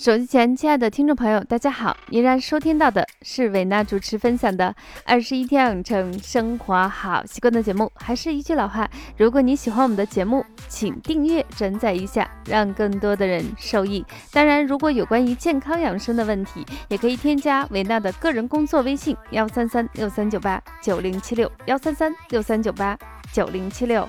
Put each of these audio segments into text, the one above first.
手机前，亲爱的听众朋友，大家好！依然收听到的是伟娜主持分享的《二十一天养成生活好习惯》的节目。还是一句老话，如果你喜欢我们的节目，请订阅、转载一下，让更多的人受益。当然，如果有关于健康养生的问题，也可以添加伟娜的个人工作微信：幺三三六三九八九零七六，幺三三六三九八九零七六。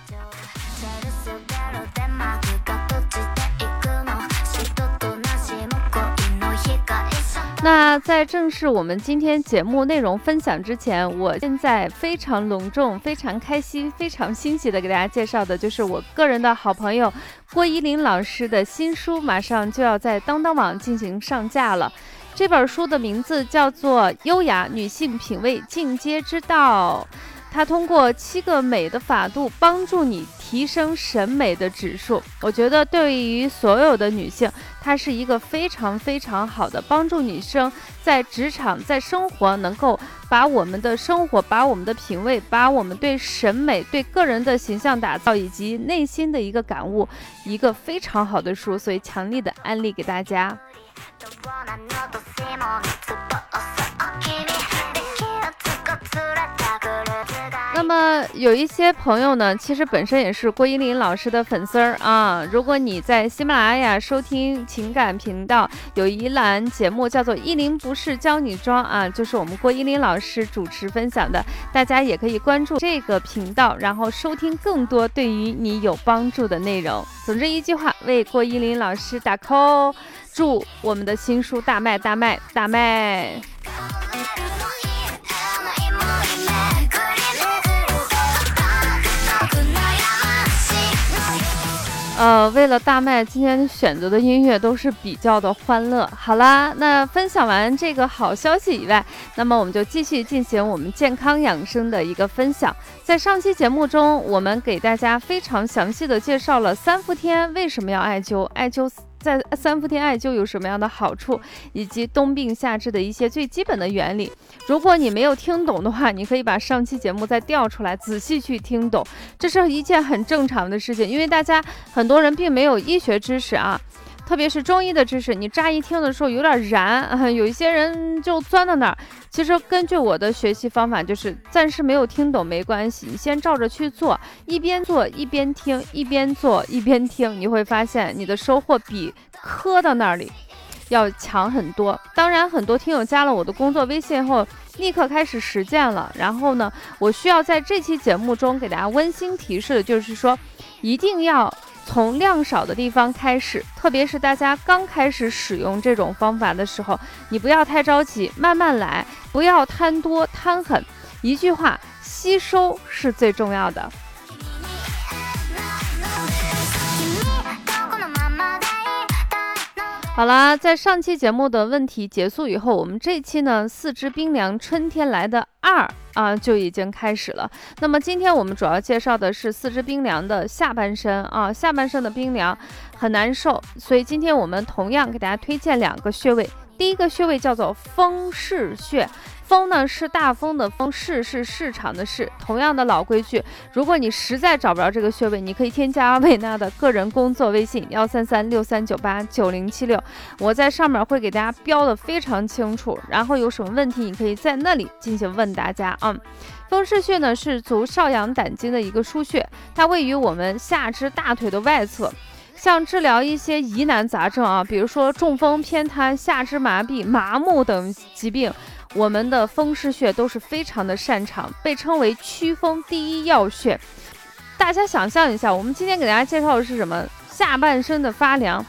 那在正式我们今天节目内容分享之前，我现在非常隆重、非常开心、非常欣喜的给大家介绍的，就是我个人的好朋友郭依林老师的新书，马上就要在当当网进行上架了。这本书的名字叫做《优雅女性品味进阶之道》。它通过七个美的法度帮助你提升审美的指数。我觉得对于所有的女性，它是一个非常非常好的帮助女生在职场、在生活能够把我们的生活、把我们的品味、把我们对审美、对个人的形象打造以及内心的一个感悟，一个非常好的书，所以强力的安利给大家。么有一些朋友呢，其实本身也是郭依林老师的粉丝儿啊。如果你在喜马拉雅收听情感频道，有一栏节目叫做《依林不是教你装》啊，就是我们郭依林老师主持分享的，大家也可以关注这个频道，然后收听更多对于你有帮助的内容。总之一句话，为郭依林老师打 call，祝我们的新书大卖大卖大卖！呃，为了大麦，今天选择的音乐都是比较的欢乐。好啦，那分享完这个好消息以外，那么我们就继续进行我们健康养生的一个分享。在上期节目中，我们给大家非常详细的介绍了三伏天为什么要艾灸，艾灸。在三伏天艾灸有什么样的好处，以及冬病夏治的一些最基本的原理。如果你没有听懂的话，你可以把上期节目再调出来，仔细去听懂。这是一件很正常的事情，因为大家很多人并没有医学知识啊。特别是中医的知识，你乍一听的时候有点燃，有一些人就钻到那儿。其实根据我的学习方法，就是暂时没有听懂没关系，你先照着去做，一边做一边听，一边做一边听，你会发现你的收获比磕到那里要强很多。当然，很多听友加了我的工作微信后，立刻开始实践了。然后呢，我需要在这期节目中给大家温馨提示的就是说，一定要。从量少的地方开始，特别是大家刚开始使用这种方法的时候，你不要太着急，慢慢来，不要贪多贪狠。一句话，吸收是最重要的。好啦，在上期节目的问题结束以后，我们这期呢，四肢冰凉，春天来的二啊就已经开始了。那么今天我们主要介绍的是四肢冰凉的下半身啊，下半身的冰凉很难受，所以今天我们同样给大家推荐两个穴位，第一个穴位叫做风市穴。风呢是大风的风，市是市场的市。同样的老规矩，如果你实在找不着这个穴位，你可以添加维娜的个人工作微信幺三三六三九八九零七六，我在上面会给大家标的非常清楚。然后有什么问题，你可以在那里进行问大家啊。风市穴呢是足少阳胆经的一个腧穴，它位于我们下肢大腿的外侧，像治疗一些疑难杂症啊，比如说中风、偏瘫、下肢麻痹、麻木等疾病。我们的风市穴都是非常的擅长，被称为祛风第一要穴。大家想象一下，我们今天给大家介绍的是什么？下半身的发凉。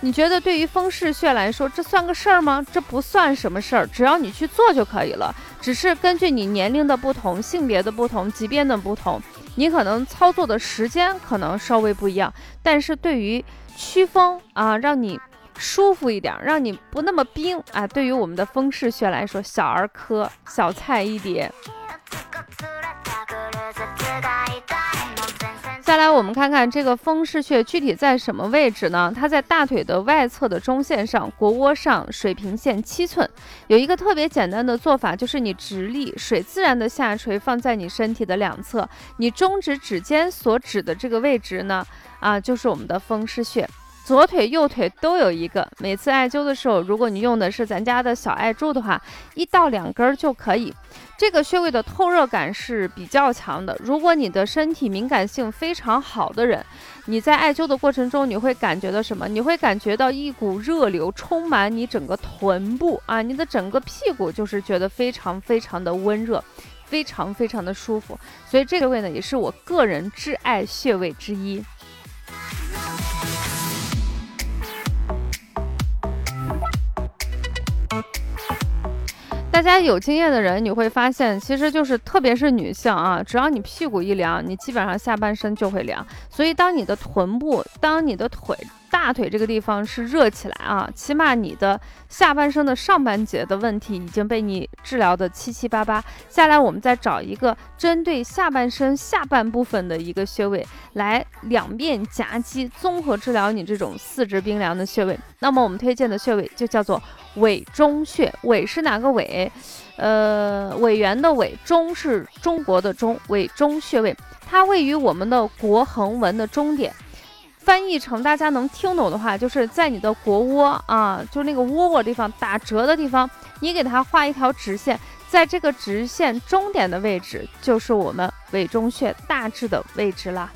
你觉得对于风市穴来说，这算个事儿吗？这不算什么事儿，只要你去做就可以了。只是根据你年龄的不同、性别的不同、疾病的不同，你可能操作的时间可能稍微不一样。但是对于驱风啊，让你。舒服一点，让你不那么冰啊！对于我们的风市穴来说，小儿科小菜一碟。再来，我们看看这个风市穴具体在什么位置呢？它在大腿的外侧的中线上，腘窝上水平线七寸。有一个特别简单的做法，就是你直立，水自然的下垂，放在你身体的两侧，你中指指尖所指的这个位置呢，啊，就是我们的风市穴。左腿、右腿都有一个。每次艾灸的时候，如果你用的是咱家的小艾柱的话，一到两根儿就可以。这个穴位的透热感是比较强的。如果你的身体敏感性非常好的人，你在艾灸的过程中，你会感觉到什么？你会感觉到一股热流充满你整个臀部啊，你的整个屁股就是觉得非常非常的温热，非常非常的舒服。所以这个位呢，也是我个人挚爱穴位之一。大家有经验的人，你会发现，其实就是特别是女性啊，只要你屁股一凉，你基本上下半身就会凉。所以，当你的臀部，当你的腿。大腿这个地方是热起来啊，起码你的下半身的上半截的问题已经被你治疗的七七八八。下来我们再找一个针对下半身下半部分的一个穴位，来两面夹击，综合治疗你这种四肢冰凉的穴位。那么我们推荐的穴位就叫做委中穴，委是哪个委？呃，委员的委，中是中国的中，委中穴位，它位于我们的国横纹的中点。翻译成大家能听懂的话，就是在你的腘窝啊，就是那个窝窝地方打折的地方，你给它画一条直线，在这个直线终点的位置，就是我们委中穴大致的位置啦。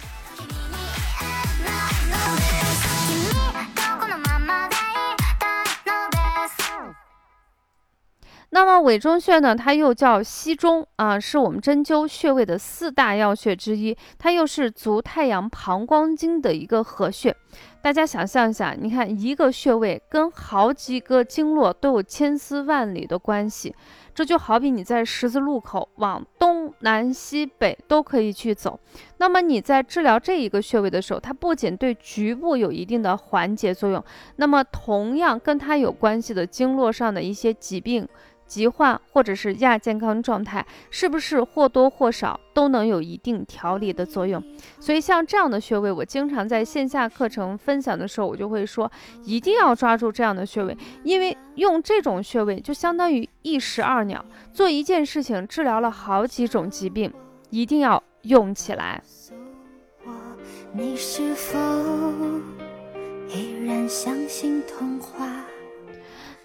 那么委中穴呢，它又叫溪中啊，是我们针灸穴位的四大要穴之一，它又是足太阳膀胱经的一个合穴。大家想象一下，你看一个穴位跟好几个经络都有千丝万缕的关系，这就好比你在十字路口往东南西北都可以去走。那么你在治疗这一个穴位的时候，它不仅对局部有一定的缓解作用，那么同样跟它有关系的经络上的一些疾病。疾患或者是亚健康状态，是不是或多或少都能有一定调理的作用？所以像这样的穴位，我经常在线下课程分享的时候，我就会说，一定要抓住这样的穴位，因为用这种穴位就相当于一石二鸟，做一件事情治疗了好几种疾病，一定要用起来。你是否依然相信童话？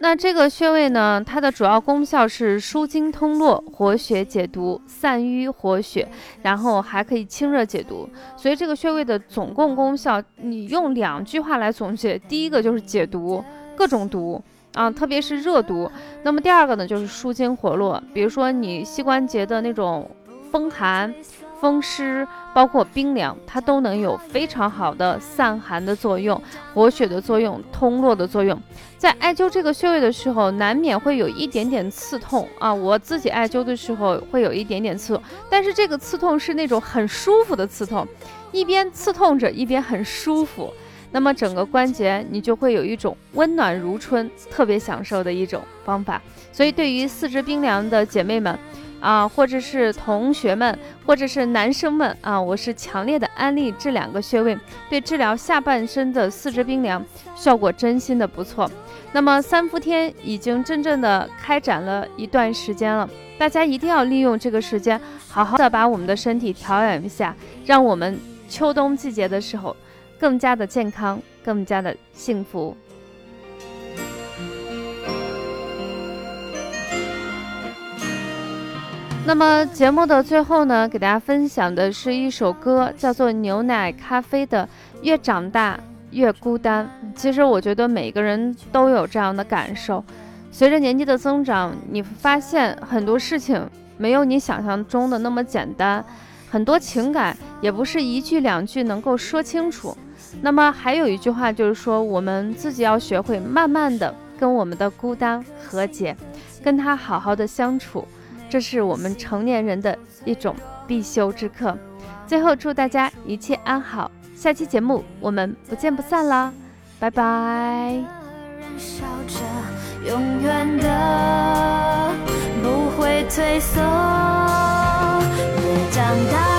那这个穴位呢，它的主要功效是舒筋通络、活血解毒、散瘀活血，然后还可以清热解毒。所以这个穴位的总共功效，你用两句话来总结：第一个就是解毒，各种毒啊，特别是热毒。那么第二个呢，就是舒筋活络，比如说你膝关节的那种风寒。风湿包括冰凉，它都能有非常好的散寒的作用、活血的作用、通络的作用。在艾灸这个穴位的时候，难免会有一点点刺痛啊。我自己艾灸的时候会有一点点刺痛，但是这个刺痛是那种很舒服的刺痛，一边刺痛着一边很舒服。那么整个关节你就会有一种温暖如春、特别享受的一种方法。所以对于四肢冰凉的姐妹们。啊，或者是同学们，或者是男生们啊，我是强烈的安利这两个穴位，对治疗下半身的四肢冰凉效果真心的不错。那么三伏天已经真正的开展了一段时间了，大家一定要利用这个时间，好好的把我们的身体调养一下，让我们秋冬季节的时候更加的健康，更加的幸福。那么节目的最后呢，给大家分享的是一首歌，叫做《牛奶咖啡》的《越长大越孤单》。其实我觉得每个人都有这样的感受，随着年纪的增长，你发现很多事情没有你想象中的那么简单，很多情感也不是一句两句能够说清楚。那么还有一句话就是说，我们自己要学会慢慢的跟我们的孤单和解，跟他好好的相处。这是我们成年人的一种必修之课。最后，祝大家一切安好。下期节目我们不见不散啦，拜拜。永远的不会退缩，越长大